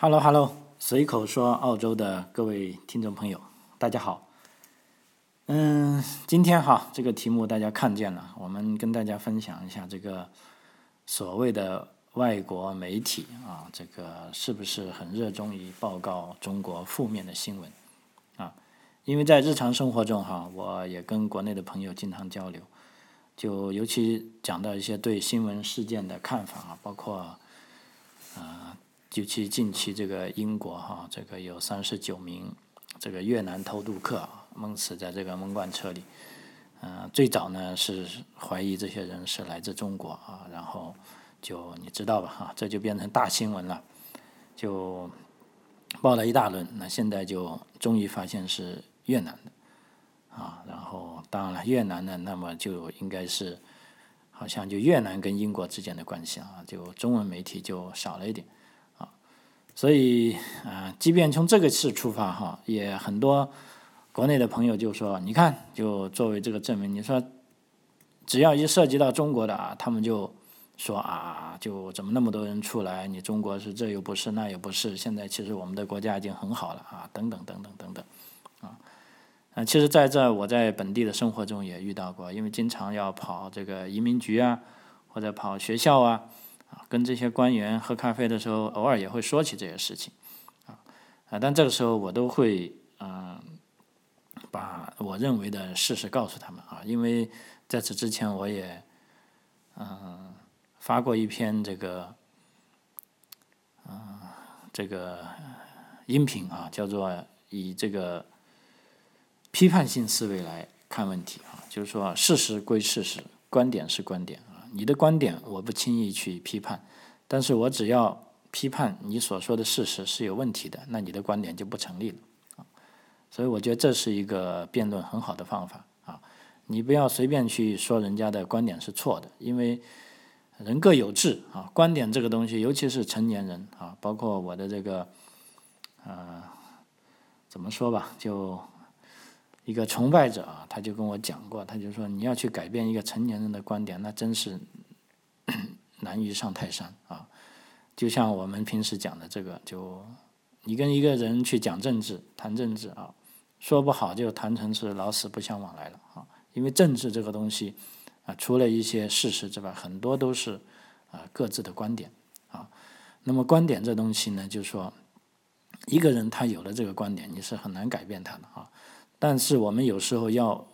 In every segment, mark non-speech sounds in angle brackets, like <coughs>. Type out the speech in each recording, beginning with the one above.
Hello Hello，随口说澳洲的各位听众朋友，大家好。嗯，今天哈这个题目大家看见了，我们跟大家分享一下这个所谓的外国媒体啊，这个是不是很热衷于报告中国负面的新闻啊？因为在日常生活中哈，我也跟国内的朋友经常交流，就尤其讲到一些对新闻事件的看法啊，包括啊。尤其近期这个英国哈，这个有三十九名这个越南偷渡客闷死在这个闷罐车里，嗯，最早呢是怀疑这些人是来自中国啊，然后就你知道吧哈，这就变成大新闻了，就报了一大轮，那现在就终于发现是越南的。啊，然后当然了越南呢，那么就应该是好像就越南跟英国之间的关系啊，就中文媒体就少了一点。所以啊，即便从这个事出发哈，也很多国内的朋友就说：“你看，就作为这个证明，你说只要一涉及到中国的啊，他们就说啊，就怎么那么多人出来？你中国是这又不是那又不是？现在其实我们的国家已经很好了啊，等等等等等等啊。啊，其实在这我在本地的生活中也遇到过，因为经常要跑这个移民局啊，或者跑学校啊。啊，跟这些官员喝咖啡的时候，偶尔也会说起这些事情，啊，啊，但这个时候我都会嗯，把我认为的事实告诉他们啊，因为在此之前我也嗯发过一篇这个嗯这个音频啊，叫做以这个批判性思维来看问题啊，就是说事实归事实，观点是观点。你的观点我不轻易去批判，但是我只要批判你所说的事实是有问题的，那你的观点就不成立了啊。所以我觉得这是一个辩论很好的方法啊。你不要随便去说人家的观点是错的，因为人各有志啊。观点这个东西，尤其是成年人啊，包括我的这个呃，怎么说吧，就。一个崇拜者啊，他就跟我讲过，他就说你要去改变一个成年人的观点，那真是 <coughs> 难于上泰山啊。就像我们平时讲的这个，就你跟一个人去讲政治、谈政治啊，说不好就谈成是老死不相往来了啊。因为政治这个东西啊，除了一些事实之外，很多都是啊各自的观点啊。那么观点这东西呢，就说一个人他有了这个观点，你是很难改变他的啊。但是我们有时候要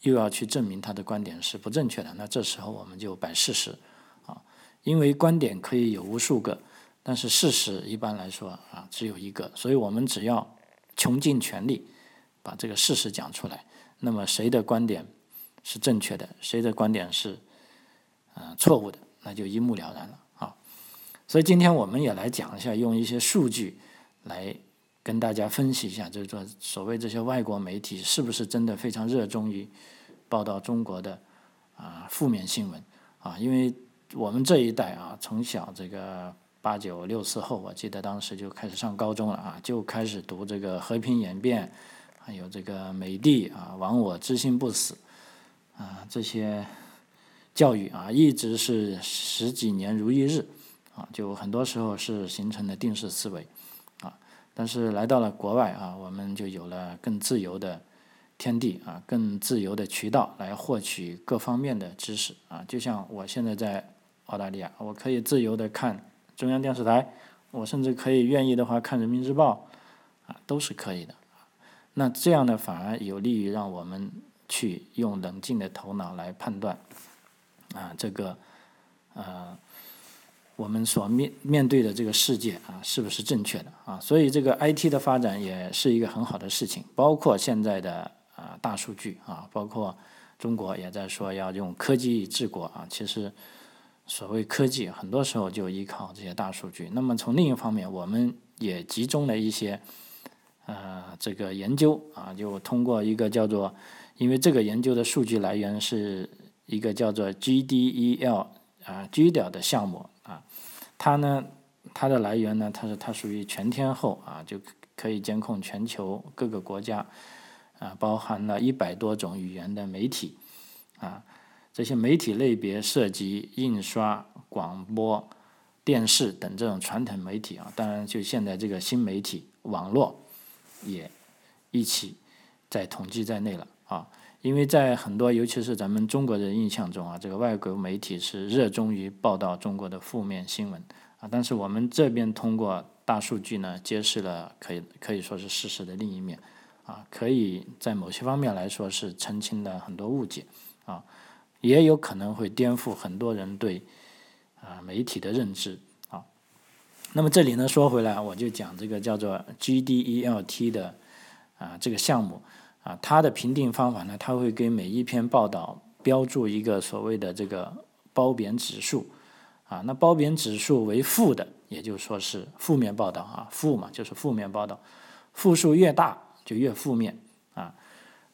又要去证明他的观点是不正确的，那这时候我们就摆事实啊，因为观点可以有无数个，但是事实一般来说啊只有一个，所以我们只要穷尽全力把这个事实讲出来，那么谁的观点是正确的，谁的观点是呃错误的，那就一目了然了啊。所以今天我们也来讲一下，用一些数据来。跟大家分析一下，就是说，所谓这些外国媒体是不是真的非常热衷于报道中国的啊负面新闻啊？因为我们这一代啊，从小这个八九六四后，我记得当时就开始上高中了啊，就开始读这个《和平演变》，还有这个《美帝》啊，“亡我之心不死”啊，这些教育啊，一直是十几年如一日啊，就很多时候是形成了定式思维。但是来到了国外啊，我们就有了更自由的天地啊，更自由的渠道来获取各方面的知识啊。就像我现在在澳大利亚，我可以自由的看中央电视台，我甚至可以愿意的话看人民日报啊，都是可以的。那这样呢，反而有利于让我们去用冷静的头脑来判断啊，这个呃。我们所面面对的这个世界啊，是不是正确的啊？所以这个 IT 的发展也是一个很好的事情，包括现在的啊大数据啊，包括中国也在说要用科技治国啊。其实所谓科技，很多时候就依靠这些大数据。那么从另一方面，我们也集中了一些呃这个研究啊，就通过一个叫做，因为这个研究的数据来源是一个叫做 GDEL 啊 G D L 的项目。它呢，它的来源呢，它是它属于全天候啊，就可以监控全球各个国家，啊，包含了一百多种语言的媒体，啊，这些媒体类别涉及印刷、广播、电视等这种传统媒体啊，当然就现在这个新媒体网络也一起在统计在内了。啊。因为在很多，尤其是咱们中国人印象中啊，这个外国媒体是热衷于报道中国的负面新闻啊。但是我们这边通过大数据呢，揭示了可以可以说是事实的另一面啊，可以在某些方面来说是澄清了很多误解啊，也有可能会颠覆很多人对啊媒体的认知啊。那么这里呢说回来，我就讲这个叫做 GDELT 的啊这个项目。啊，它的评定方法呢，它会给每一篇报道标注一个所谓的这个褒贬指数，啊，那褒贬指数为负的，也就是说是负面报道啊，负嘛就是负面报道，负数越大就越负面啊。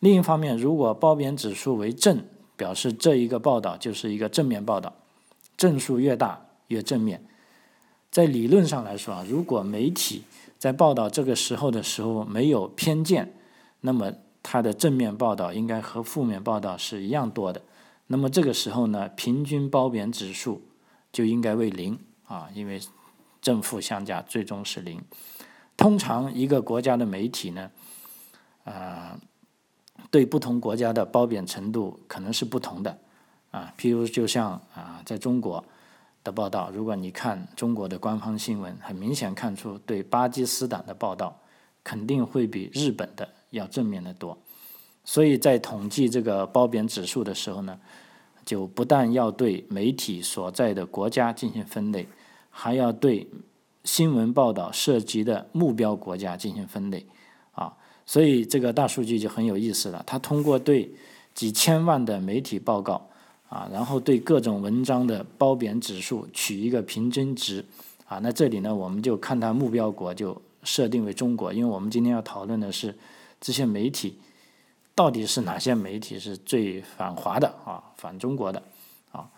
另一方面，如果褒贬指数为正，表示这一个报道就是一个正面报道，正数越大越正面。在理论上来说啊，如果媒体在报道这个时候的时候没有偏见，那么它的正面报道应该和负面报道是一样多的，那么这个时候呢，平均褒贬指数就应该为零啊，因为正负相加最终是零。通常一个国家的媒体呢，啊，对不同国家的褒贬程度可能是不同的啊。譬如就像啊，在中国的报道，如果你看中国的官方新闻，很明显看出对巴基斯坦的报道肯定会比日本的。要正面的多，所以在统计这个褒贬指数的时候呢，就不但要对媒体所在的国家进行分类，还要对新闻报道涉及的目标国家进行分类啊。所以这个大数据就很有意思了，它通过对几千万的媒体报告啊，然后对各种文章的褒贬指数取一个平均值啊。那这里呢，我们就看它目标国就设定为中国，因为我们今天要讨论的是。这些媒体到底是哪些媒体是最反华的啊？反中国的啊？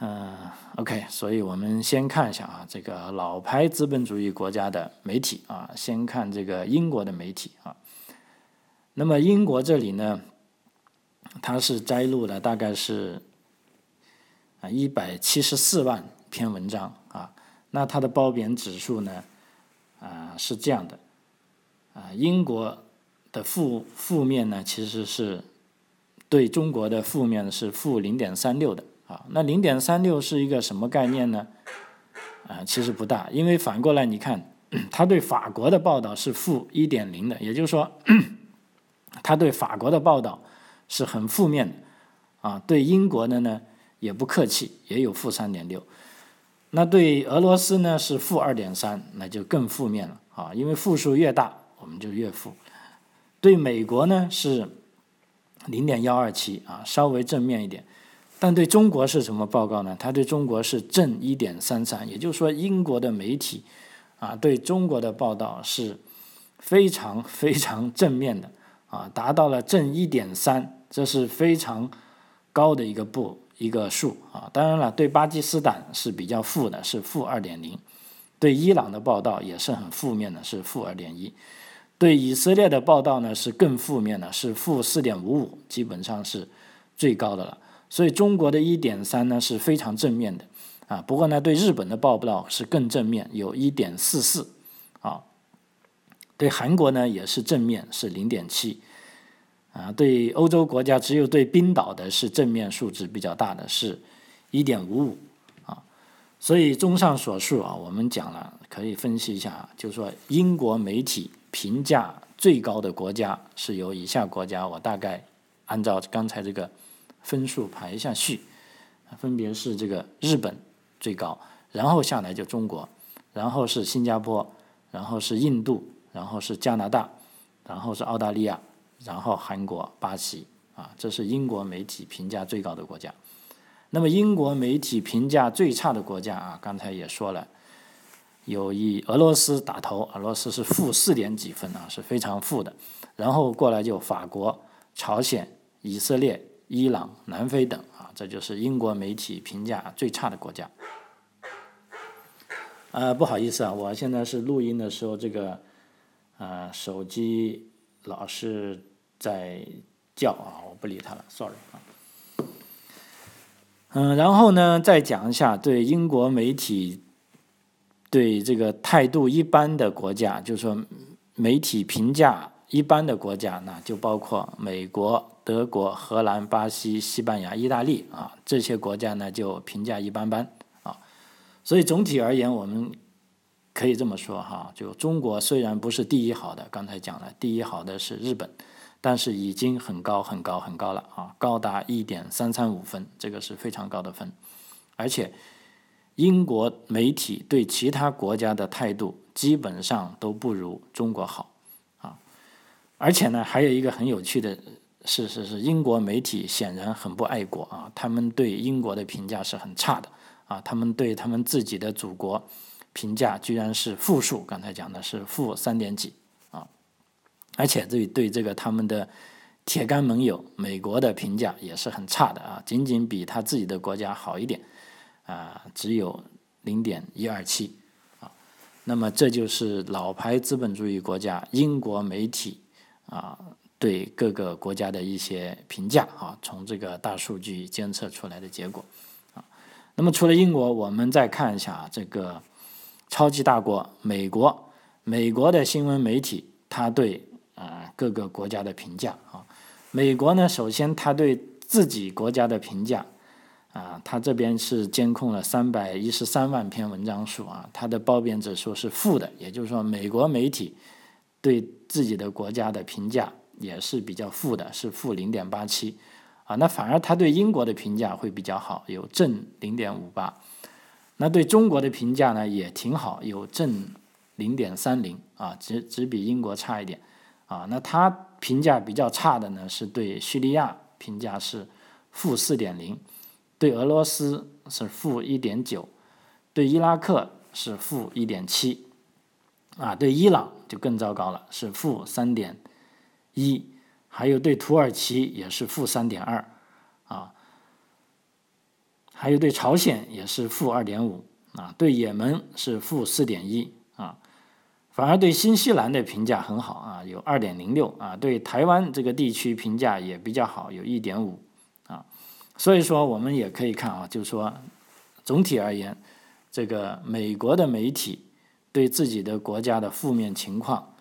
嗯，OK，所以我们先看一下啊，这个老牌资本主义国家的媒体啊，先看这个英国的媒体啊。那么英国这里呢，它是摘录了大概是啊一百七十四万篇文章啊，那它的褒贬指数呢啊是这样的啊，英国。的负负面呢，其实是对中国的负面是负零点三六的啊。那零点三六是一个什么概念呢？啊，其实不大，因为反过来你看，他对法国的报道是负一点零的，也就是说，他对法国的报道是很负面的啊。对英国的呢也不客气，也有负三点六。那对俄罗斯呢是负二点三，那就更负面了啊。因为负数越大，我们就越负。对美国呢是零点幺二七啊，稍微正面一点，但对中国是什么报告呢？它对中国是正一点三三，也就是说英国的媒体啊对中国的报道是非常非常正面的啊，达到了正一点三，这是非常高的一个步一个数啊。当然了，对巴基斯坦是比较负的，是负二点零，对伊朗的报道也是很负面的，是负二点一。对以色列的报道呢是更负面的，是负四点五五，基本上是最高的了。所以中国的一点三呢是非常正面的啊。不过呢，对日本的报道是更正面，有一点四四啊。对韩国呢也是正面，是零点七啊。对欧洲国家，只有对冰岛的是正面数值比较大的，是一点五五啊。所以综上所述啊，我们讲了可以分析一下，就是说英国媒体。评价最高的国家是由以下国家，我大概按照刚才这个分数排一下序，分别是这个日本最高，然后下来就中国，然后是新加坡，然后是印度，然后是加拿大，然后是澳大利亚，然后韩国、巴西啊，这是英国媒体评价最高的国家。那么英国媒体评价最差的国家啊，刚才也说了。有以俄罗斯打头，俄罗斯是负四点几分啊，是非常负的。然后过来就法国、朝鲜、以色列、伊朗、南非等啊，这就是英国媒体评价最差的国家。呃，不好意思啊，我现在是录音的时候，这个呃手机老是在叫啊，我不理它了，sorry 啊。嗯，然后呢，再讲一下对英国媒体。对这个态度一般的国家，就是说媒体评价一般的国家，那就包括美国、德国、荷兰、巴西、西班牙、意大利啊这些国家呢，就评价一般般啊。所以总体而言，我们可以这么说哈，就中国虽然不是第一好的，刚才讲了，第一好的是日本，但是已经很高很高很高了啊，高达一点三三五分，这个是非常高的分，而且。英国媒体对其他国家的态度基本上都不如中国好，啊，而且呢，还有一个很有趣的事实是，英国媒体显然很不爱国啊，他们对英国的评价是很差的。啊，他们对他们自己的祖国评价居然是负数，刚才讲的是负三点几。啊，而且对对这个他们的铁杆盟友美国的评价也是很差的啊，仅仅比他自己的国家好一点。啊，只有零点一二七，啊，那么这就是老牌资本主义国家英国媒体啊对各个国家的一些评价啊，从这个大数据监测出来的结果啊。那么除了英国，我们再看一下这个超级大国美国，美国的新闻媒体它对啊各个国家的评价啊，美国呢，首先它对自己国家的评价。啊，它这边是监控了三百一十三万篇文章数啊，它的褒贬指数是负的，也就是说，美国媒体对自己的国家的评价也是比较负的，是负零点八七啊。那反而他对英国的评价会比较好，有正零点五八。那对中国的评价呢也挺好，有正零点三零啊，只只比英国差一点啊。那他评价比较差的呢是对叙利亚评价是负四点零。对俄罗斯是负一点九，对伊拉克是负一点七，啊，对伊朗就更糟糕了，是负三点一，还有对土耳其也是负三点二，啊，还有对朝鲜也是负二点五，啊，对也门是负四点一，啊，反而对新西兰的评价很好啊，有二点零六，啊，对台湾这个地区评价也比较好，有一点五。所以说，我们也可以看啊，就是说，总体而言，这个美国的媒体对自己的国家的负面情况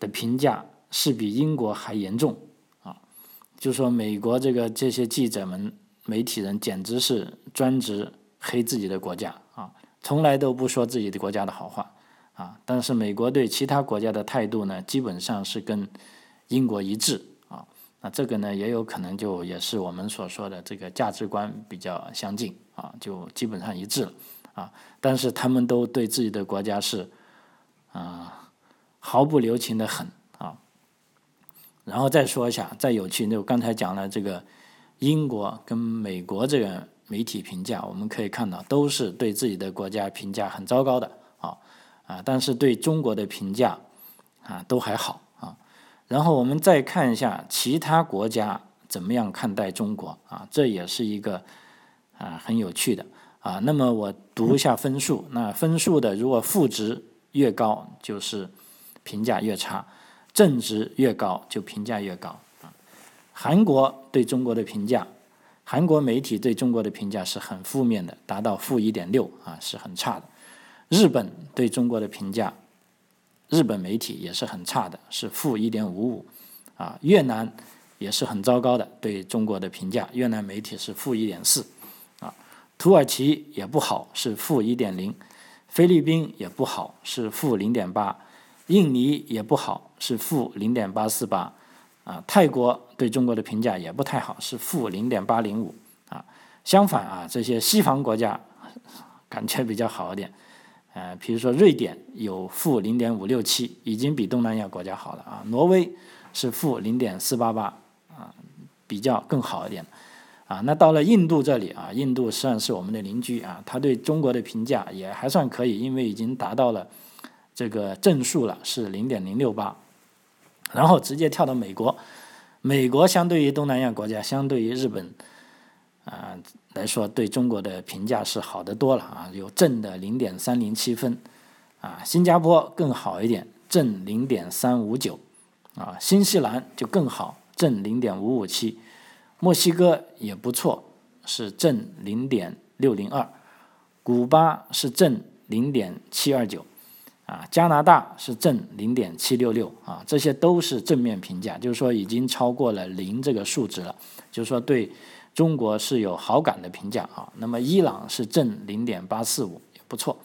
的评价是比英国还严重啊。就说美国这个这些记者们、媒体人简直是专职黑自己的国家啊，从来都不说自己的国家的好话啊。但是美国对其他国家的态度呢，基本上是跟英国一致。那这个呢，也有可能就也是我们所说的这个价值观比较相近啊，就基本上一致了啊。但是他们都对自己的国家是啊毫不留情的很啊。然后再说一下，再有趣，就刚才讲了这个英国跟美国这个媒体评价，我们可以看到都是对自己的国家评价很糟糕的啊啊，但是对中国的评价啊都还好。然后我们再看一下其他国家怎么样看待中国啊，这也是一个啊很有趣的啊。那么我读一下分数，那分数的如果负值越高，就是评价越差；正值越高，就评价越高啊。韩国对中国的评价，韩国媒体对中国的评价是很负面的，达到负一点六啊，是很差的。日本对中国的评价。日本媒体也是很差的，是负一点五五，啊，越南也是很糟糕的，对中国的评价，越南媒体是负一点四，啊，土耳其也不好，是负一点零，菲律宾也不好，是负零点八，印尼也不好，是负零点八四八，啊，泰国对中国的评价也不太好，是负零点八零五，啊，相反啊，这些西方国家感觉比较好一点。呃，比如说瑞典有负零点五六七，已经比东南亚国家好了啊。挪威是负零点四八八啊，比较更好一点啊。那到了印度这里啊，印度算是我们的邻居啊，他对中国的评价也还算可以，因为已经达到了这个正数了，是零点零六八。然后直接跳到美国，美国相对于东南亚国家，相对于日本。啊，来说对中国的评价是好的多了啊，有正的零点三零七分，啊，新加坡更好一点，正零点三五九，啊，新西兰就更好，正零点五五七，墨西哥也不错，是正零点六零二，古巴是正零点七二九，啊，加拿大是正零点七六六，啊，这些都是正面评价，就是说已经超过了零这个数值了，就是说对中国是有好感的评价啊。那么伊朗是正零点八四五，也不错，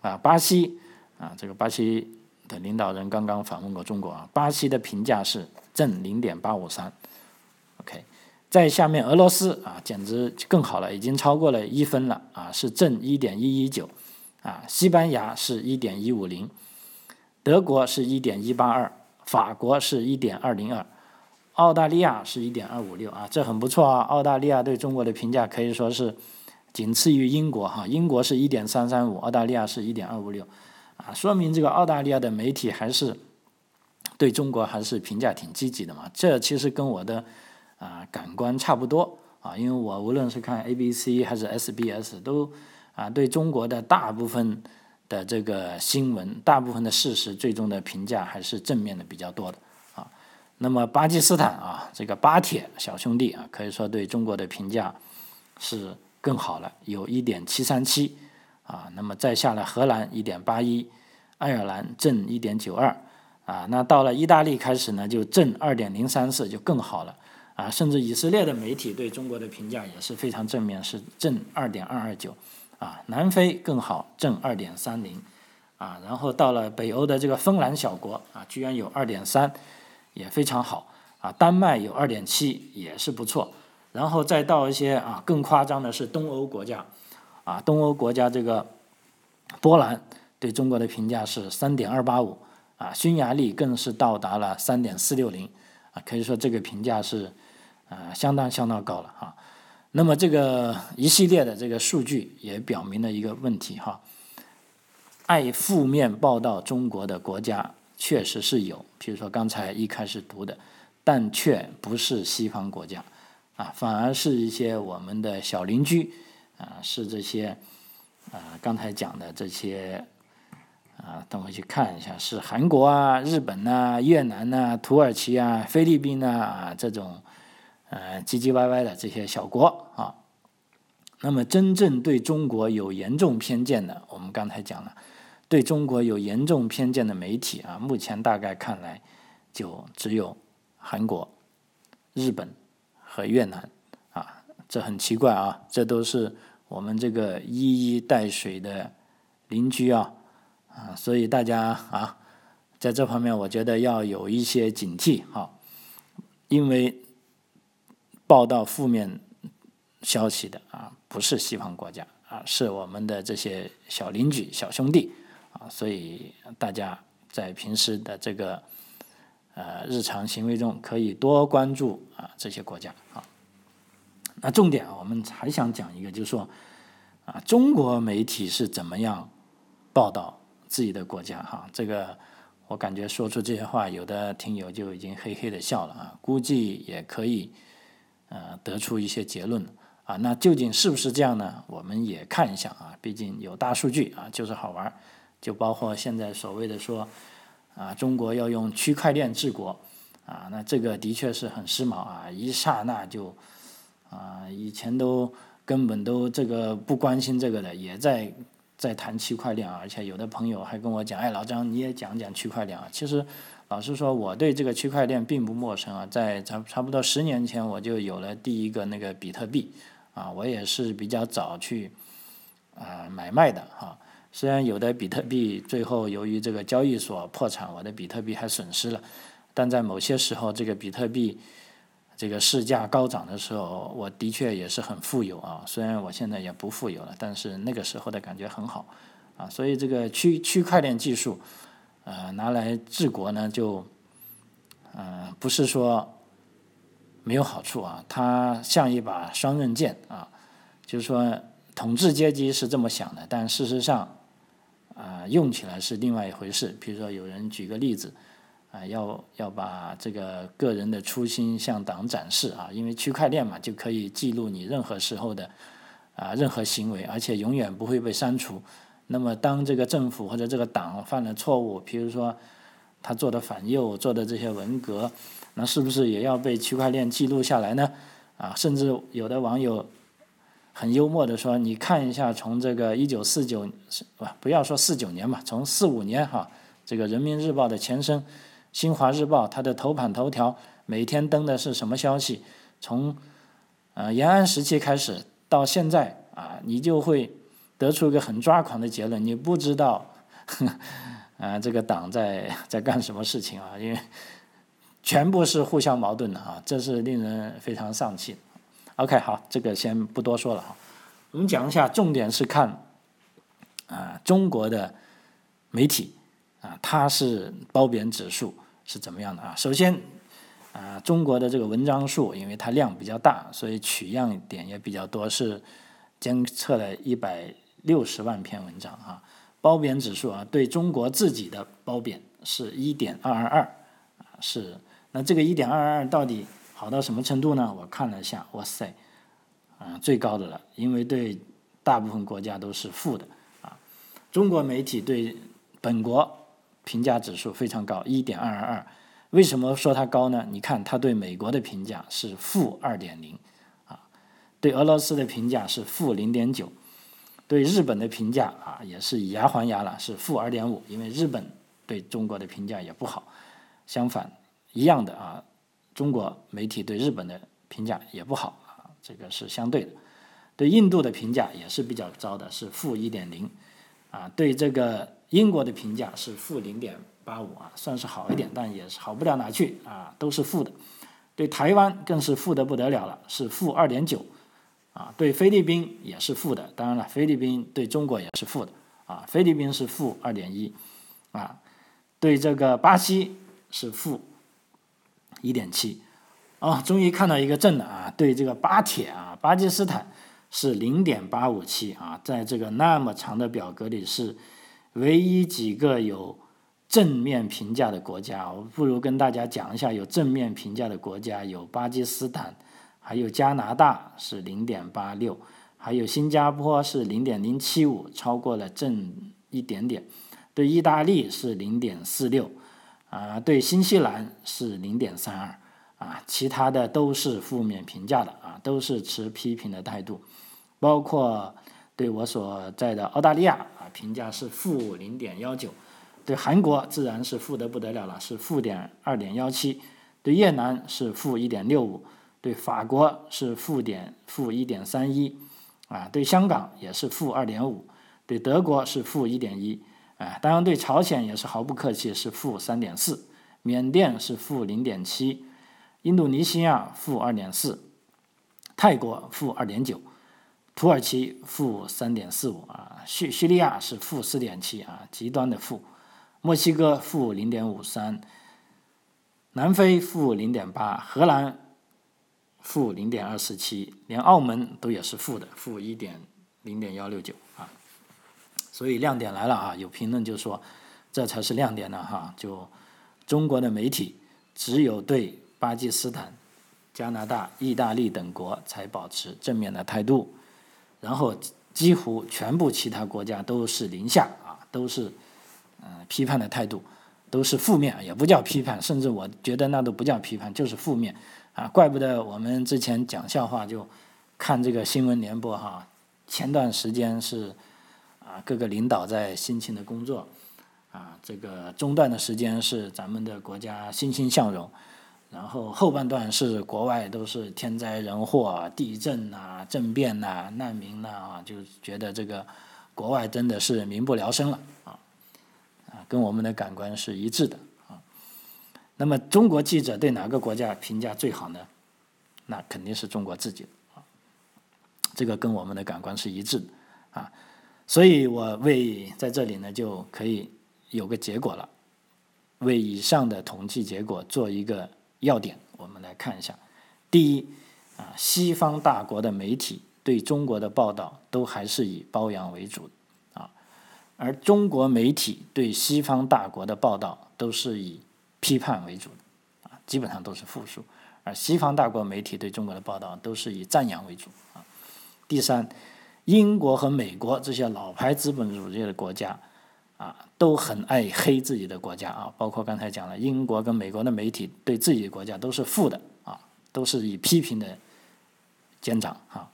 啊，巴西啊，这个巴西的领导人刚刚访问过中国啊，巴西的评价是正零点八五三，OK。在下面，俄罗斯啊，简直更好了，已经超过了一分了啊，是正一点一一九，啊，西班牙是一点一五零，德国是一点一八二，法国是一点二零二，澳大利亚是一点二五六啊，这很不错啊，澳大利亚对中国的评价可以说是仅次于英国哈，英国是一点三三五，澳大利亚是一点二五六，啊，说明这个澳大利亚的媒体还是对中国还是评价挺积极的嘛，这其实跟我的。啊，感官差不多啊，因为我无论是看 ABC 还是 SBS，都啊对中国的大部分的这个新闻、大部分的事实，最终的评价还是正面的比较多的。那么巴基斯坦啊，这个巴铁小兄弟啊，可以说对中国的评价是更好了，有一点七三七啊。那么再下来，荷兰一点八一，爱尔兰正一点九二啊。那到了意大利开始呢，就正二点零三四，就更好了。啊，甚至以色列的媒体对中国的评价也是非常正面，是正二点二二九，啊，南非更好，正二点三零，啊，然后到了北欧的这个芬兰小国，啊，居然有二点三，也非常好，啊，丹麦有二点七，也是不错，然后再到一些啊更夸张的是东欧国家，啊，东欧国家这个波兰对中国的评价是三点二八五，啊，匈牙利更是到达了三点四六零，啊，可以说这个评价是。啊，相当相当高了哈。那么这个一系列的这个数据也表明了一个问题哈，爱负面报道中国的国家确实是有，比如说刚才一开始读的，但却不是西方国家啊，反而是一些我们的小邻居啊，是这些啊刚才讲的这些啊，等我去看一下，是韩国啊、日本呐、越南呐、土耳其啊、菲律宾呐啊这种。呃，唧唧歪歪的这些小国啊，那么真正对中国有严重偏见的，我们刚才讲了，对中国有严重偏见的媒体啊，目前大概看来就只有韩国、日本和越南啊，这很奇怪啊，这都是我们这个一衣带水的邻居啊啊，所以大家啊，在这方面我觉得要有一些警惕哈，因为。报道负面消息的啊，不是西方国家啊，是我们的这些小邻居、小兄弟啊，所以大家在平时的这个呃日常行为中，可以多关注啊这些国家啊。那重点，我们还想讲一个，就是说啊，中国媒体是怎么样报道自己的国家哈？这个我感觉说出这些话，有的听友就已经嘿嘿的笑了啊，估计也可以。呃，得出一些结论啊，那究竟是不是这样呢？我们也看一下啊，毕竟有大数据啊，就是好玩就包括现在所谓的说啊，中国要用区块链治国啊，那这个的确是很时髦啊，一刹那就啊，以前都根本都这个不关心这个的，也在在谈区块链啊，而且有的朋友还跟我讲，哎，老张你也讲讲区块链啊，其实。老实说，我对这个区块链并不陌生啊，在差差不多十年前我就有了第一个那个比特币，啊，我也是比较早去啊买卖的哈。虽然有的比特币最后由于这个交易所破产，我的比特币还损失了，但在某些时候，这个比特币这个市价高涨的时候，我的确也是很 <laughs> 富有啊。虽然我现在也不富有了，但是那个时候的感觉很好啊。所以这个区区块链技术。呃，拿来治国呢，就，呃，不是说没有好处啊，它像一把双刃剑啊，就是说统治阶级是这么想的，但事实上，啊，用起来是另外一回事。比如说，有人举个例子，啊，要要把这个个人的初心向党展示啊，因为区块链嘛，就可以记录你任何时候的啊任何行为，而且永远不会被删除。那么，当这个政府或者这个党犯了错误，比如说他做的反右、做的这些文革，那是不是也要被区块链记录下来呢？啊，甚至有的网友很幽默的说，你看一下从这个一九四九不不要说四九年吧，从四五年哈，这个人民日报的前身新华日报，它的头版头条每天登的是什么消息？从呃延安时期开始到现在啊，你就会得出一个很抓狂的结论，你不知道，啊 <laughs> 这个党在在干什么事情啊？因为全部是互相矛盾的啊，这是令人非常丧气。OK，好，这个先不多说了哈。我们讲一下，重点是看啊中国的媒体啊，它是褒贬指数是怎么样的啊？首先啊，中国的这个文章数，因为它量比较大，所以取样点也比较多，是监测了一百六十万篇文章啊。褒贬指数啊，对中国自己的褒贬是一点二二二，是那这个一点二二二到底？好到什么程度呢？我看了一下，哇塞，啊，最高的了，因为对大部分国家都是负的啊。中国媒体对本国评价指数非常高，一点二二二。为什么说它高呢？你看，它对美国的评价是负二点零，啊，对俄罗斯的评价是负零点九，对日本的评价啊也是以牙还牙了，是负二点五。因为日本对中国的评价也不好，相反一样的啊。中国媒体对日本的评价也不好啊，这个是相对的。对印度的评价也是比较糟的，是负一点零，啊，对这个英国的评价是负零点八五啊，算是好一点，但也是好不了哪去啊，都是负的。对台湾更是负的不得了了，是负二点九，啊，对菲律宾也是负的，当然了，菲律宾对中国也是负的，啊，菲律宾是负二点一，啊，对这个巴西是负。一点七，哦，终于看到一个正的啊！对这个巴铁啊，巴基斯坦是零点八五七啊，在这个那么长的表格里是唯一几个有正面评价的国家。我不如跟大家讲一下有正面评价的国家，有巴基斯坦，还有加拿大是零点八六，还有新加坡是零点零七五，超过了正一点点。对意大利是零点四六。啊，对新西兰是零点三二，啊，其他的都是负面评价的啊，都是持批评的态度，包括对我所在的澳大利亚啊，评价是负零点幺九，对韩国自然是负的不得了了，是负点二点幺七，对越南是负一点六五，对法国是负点负一点三一，啊，对香港也是负二点五，对德国是负一点一。哎，当然对朝鲜也是毫不客气，是负三点四；缅甸是负零点七；印度尼西亚负二点四；泰国负二点九；土耳其负三点四五啊；叙叙利亚是负四点七啊，极端的负；墨西哥负零点五三；南非负零点八；荷兰负零点二四七；连澳门都也是负的，负一点零点幺六九。所以亮点来了啊！有评论就说，这才是亮点呢哈！就中国的媒体只有对巴基斯坦、加拿大、意大利等国才保持正面的态度，然后几乎全部其他国家都是零下啊，都是嗯批判的态度，都是负面，也不叫批判，甚至我觉得那都不叫批判，就是负面啊！怪不得我们之前讲笑话就看这个新闻联播哈，前段时间是。啊，各个领导在辛勤的工作，啊，这个中段的时间是咱们的国家欣欣向荣，然后后半段是国外都是天灾人祸、地震呐、政变呐、难民呐啊，就觉得这个国外真的是民不聊生了啊，啊，跟我们的感官是一致的啊。那么中国记者对哪个国家评价最好呢？那肯定是中国自己啊，这个跟我们的感官是一致的。所以我为在这里呢就可以有个结果了，为以上的统计结果做一个要点，我们来看一下。第一，啊，西方大国的媒体对中国的报道都还是以褒扬为主，啊，而中国媒体对西方大国的报道都是以批判为主，啊，基本上都是负数，而西方大国媒体对中国的报道都是以赞扬为主，啊。第三。英国和美国这些老牌资本主义的国家，啊，都很爱黑自己的国家啊。包括刚才讲了，英国跟美国的媒体对自己的国家都是负的啊，都是以批评的见长啊。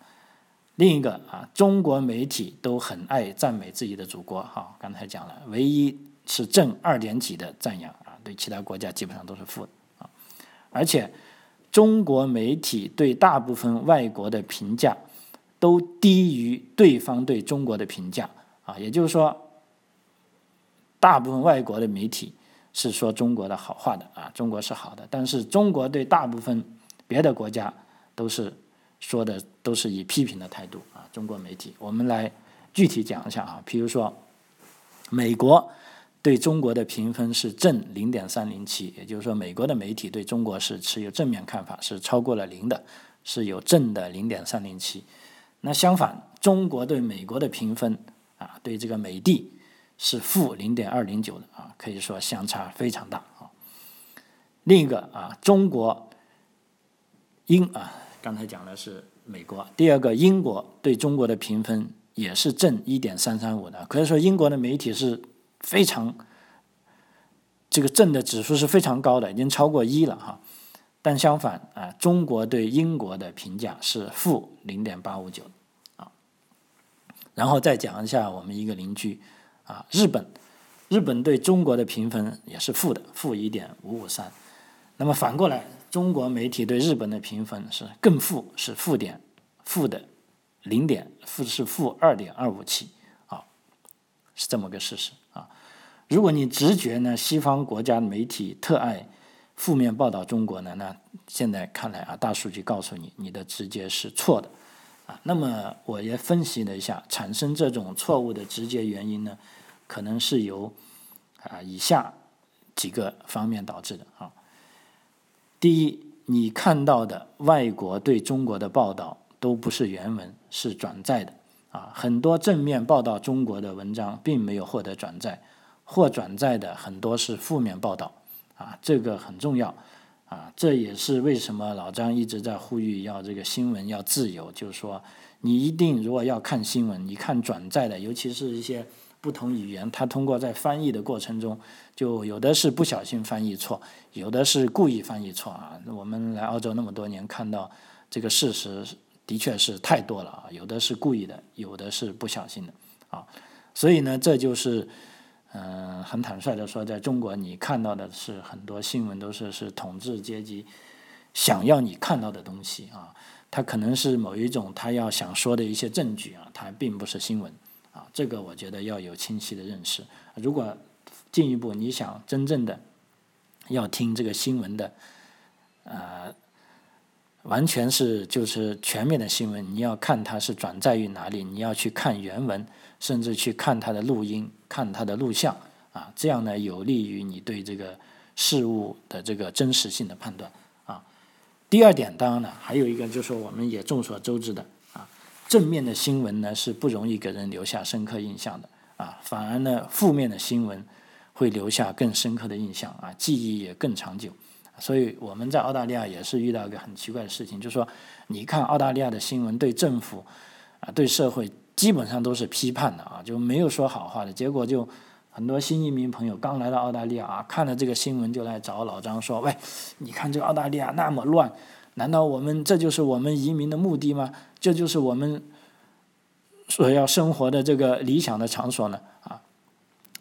另一个啊，中国媒体都很爱赞美自己的祖国，哈，刚才讲了，唯一是正二点几的赞扬啊，对其他国家基本上都是负的啊，而且中国媒体对大部分外国的评价都低于对方对中国的评价啊，也就是说，大部分外国的媒体是说中国的好话的啊，中国是好的，但是中国对大部分别的国家都是。说的都是以批评的态度啊，中国媒体，我们来具体讲一下啊，比如说，美国对中国的评分是正零点三零七，也就是说，美国的媒体对中国是持有正面看法，是超过了零的，是有正的零点三零七。那相反，中国对美国的评分啊，对这个美帝是负零点二零九的啊，可以说相差非常大啊。另一个啊，中国英啊。刚才讲的是美国，第二个英国对中国的评分也是正一点三三五的，可以说英国的媒体是非常这个正的指数是非常高的，已经超过一了哈。但相反啊，中国对英国的评价是负零点八五九啊。然后再讲一下我们一个邻居啊，日本，日本对中国的评分也是负的，负一点五五三。那么反过来。中国媒体对日本的评分是更负，是负点，负的零点，负是负二点二五七，啊，是这么个事实啊。如果你直觉呢，西方国家媒体特爱负面报道中国呢，那现在看来啊，大数据告诉你，你的直觉是错的啊。那么我也分析了一下，产生这种错误的直接原因呢，可能是由啊以下几个方面导致的啊。第一，你看到的外国对中国的报道都不是原文，是转载的啊。很多正面报道中国的文章并没有获得转载，或转载的很多是负面报道啊。这个很重要啊。这也是为什么老张一直在呼吁要这个新闻要自由，就是说你一定如果要看新闻，你看转载的，尤其是一些。不同语言，它通过在翻译的过程中，就有的是不小心翻译错，有的是故意翻译错啊。我们来澳洲那么多年，看到这个事实的确是太多了啊。有的是故意的，有的是不小心的啊。所以呢，这就是嗯，很坦率的说，在中国你看到的是很多新闻都是是统治阶级想要你看到的东西啊。它可能是某一种他要想说的一些证据啊，它并不是新闻。啊，这个我觉得要有清晰的认识。如果进一步你想真正的要听这个新闻的，呃，完全是就是全面的新闻，你要看它是转载于哪里，你要去看原文，甚至去看他的录音、看他的录像啊，这样呢有利于你对这个事物的这个真实性的判断啊。第二点，当然了，还有一个就是我们也众所周知的啊。正面的新闻呢是不容易给人留下深刻印象的啊，反而呢负面的新闻会留下更深刻的印象啊，记忆也更长久。所以我们在澳大利亚也是遇到一个很奇怪的事情，就是说你看澳大利亚的新闻对政府啊对社会基本上都是批判的啊，就没有说好话的。结果就很多新移民朋友刚来到澳大利亚啊，看了这个新闻就来找老张说：“喂，你看这个澳大利亚那么乱。”难道我们这就是我们移民的目的吗？这就是我们所要生活的这个理想的场所呢？啊！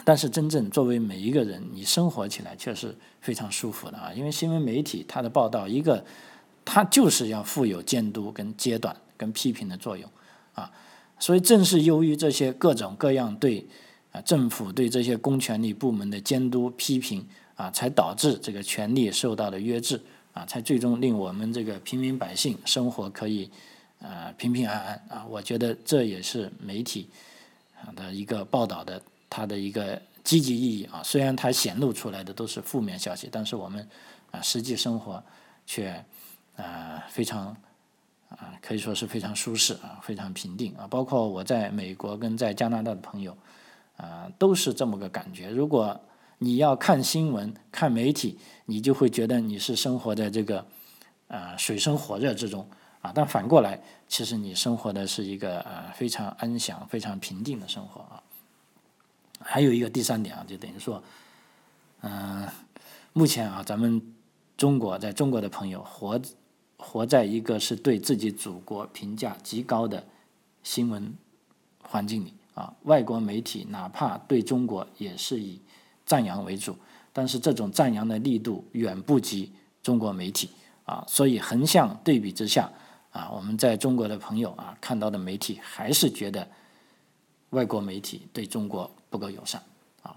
但是真正作为每一个人，你生活起来却是非常舒服的啊！因为新闻媒体它的报道，一个它就是要负有监督、跟阶段、跟批评的作用啊！所以正是由于这些各种各样对啊政府对这些公权力部门的监督批评啊，才导致这个权力受到了约制。啊，才最终令我们这个平民百姓生活可以，啊，平平安安啊！我觉得这也是媒体啊的一个报道的它的一个积极意义啊。虽然它显露出来的都是负面消息，但是我们啊实际生活却啊非常啊可以说是非常舒适啊，非常平定啊。包括我在美国跟在加拿大的朋友啊，都是这么个感觉。如果你要看新闻、看媒体，你就会觉得你是生活在这个，呃，水深火热之中啊。但反过来，其实你生活的是一个呃非常安详、非常平静的生活啊。还有一个第三点啊，就等于说，嗯，目前啊，咱们中国在中国的朋友活活在一个是对自己祖国评价极高的新闻环境里啊，外国媒体哪怕对中国也是以赞扬为主，但是这种赞扬的力度远不及中国媒体啊，所以横向对比之下啊，我们在中国的朋友啊看到的媒体还是觉得外国媒体对中国不够友善啊，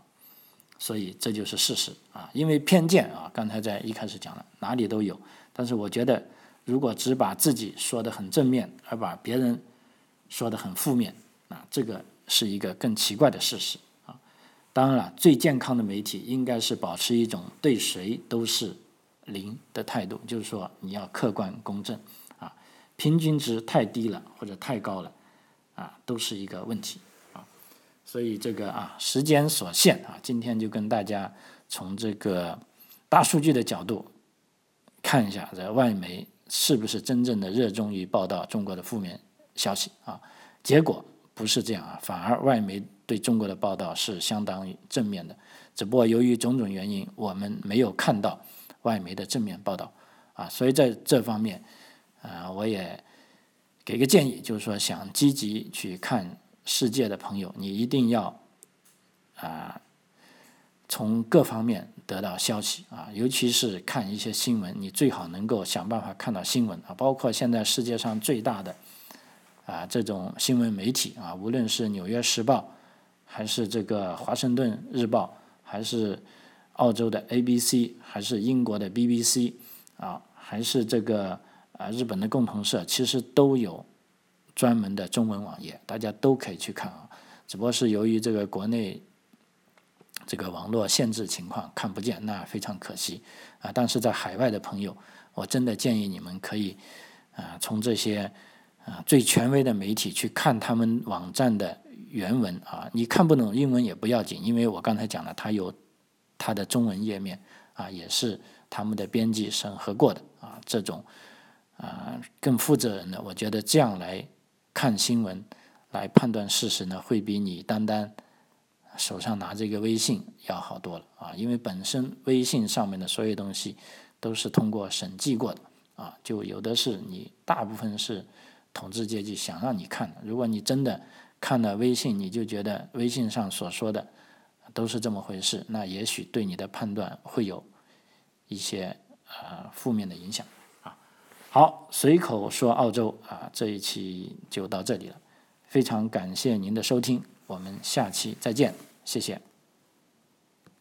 所以这就是事实啊，因为偏见啊，刚才在一开始讲了哪里都有，但是我觉得。如果只把自己说的很正面，而把别人说的很负面，啊，这个是一个更奇怪的事实啊。当然了，最健康的媒体应该是保持一种对谁都是零的态度，就是说你要客观公正啊。平均值太低了或者太高了，啊，都是一个问题啊。所以这个啊，时间所限啊，今天就跟大家从这个大数据的角度看一下在外媒。是不是真正的热衷于报道中国的负面消息啊？结果不是这样啊，反而外媒对中国的报道是相当于正面的。只不过由于种种原因，我们没有看到外媒的正面报道啊。所以在这方面，啊，我也给个建议，就是说想积极去看世界的朋友，你一定要啊。从各方面得到消息啊，尤其是看一些新闻，你最好能够想办法看到新闻啊。包括现在世界上最大的啊这种新闻媒体啊，无论是《纽约时报》，还是这个《华盛顿日报》，还是澳洲的 ABC，还是英国的 BBC 啊，还是这个啊日本的共同社，其实都有专门的中文网页，大家都可以去看啊。只不过是由于这个国内。这个网络限制情况看不见，那非常可惜啊！但是在海外的朋友，我真的建议你们可以啊，从这些啊最权威的媒体去看他们网站的原文啊。你看不懂英文也不要紧，因为我刚才讲了，它有它的中文页面啊，也是他们的编辑审核过的啊。这种啊更负责任的，我觉得这样来看新闻来判断事实呢，会比你单单。手上拿这个微信要好多了啊，因为本身微信上面的所有东西都是通过审计过的啊，就有的是你大部分是统治阶级想让你看的。如果你真的看了微信，你就觉得微信上所说的都是这么回事，那也许对你的判断会有一些呃负面的影响啊。好，随口说澳洲啊，这一期就到这里了，非常感谢您的收听。我们下期再见，谢谢。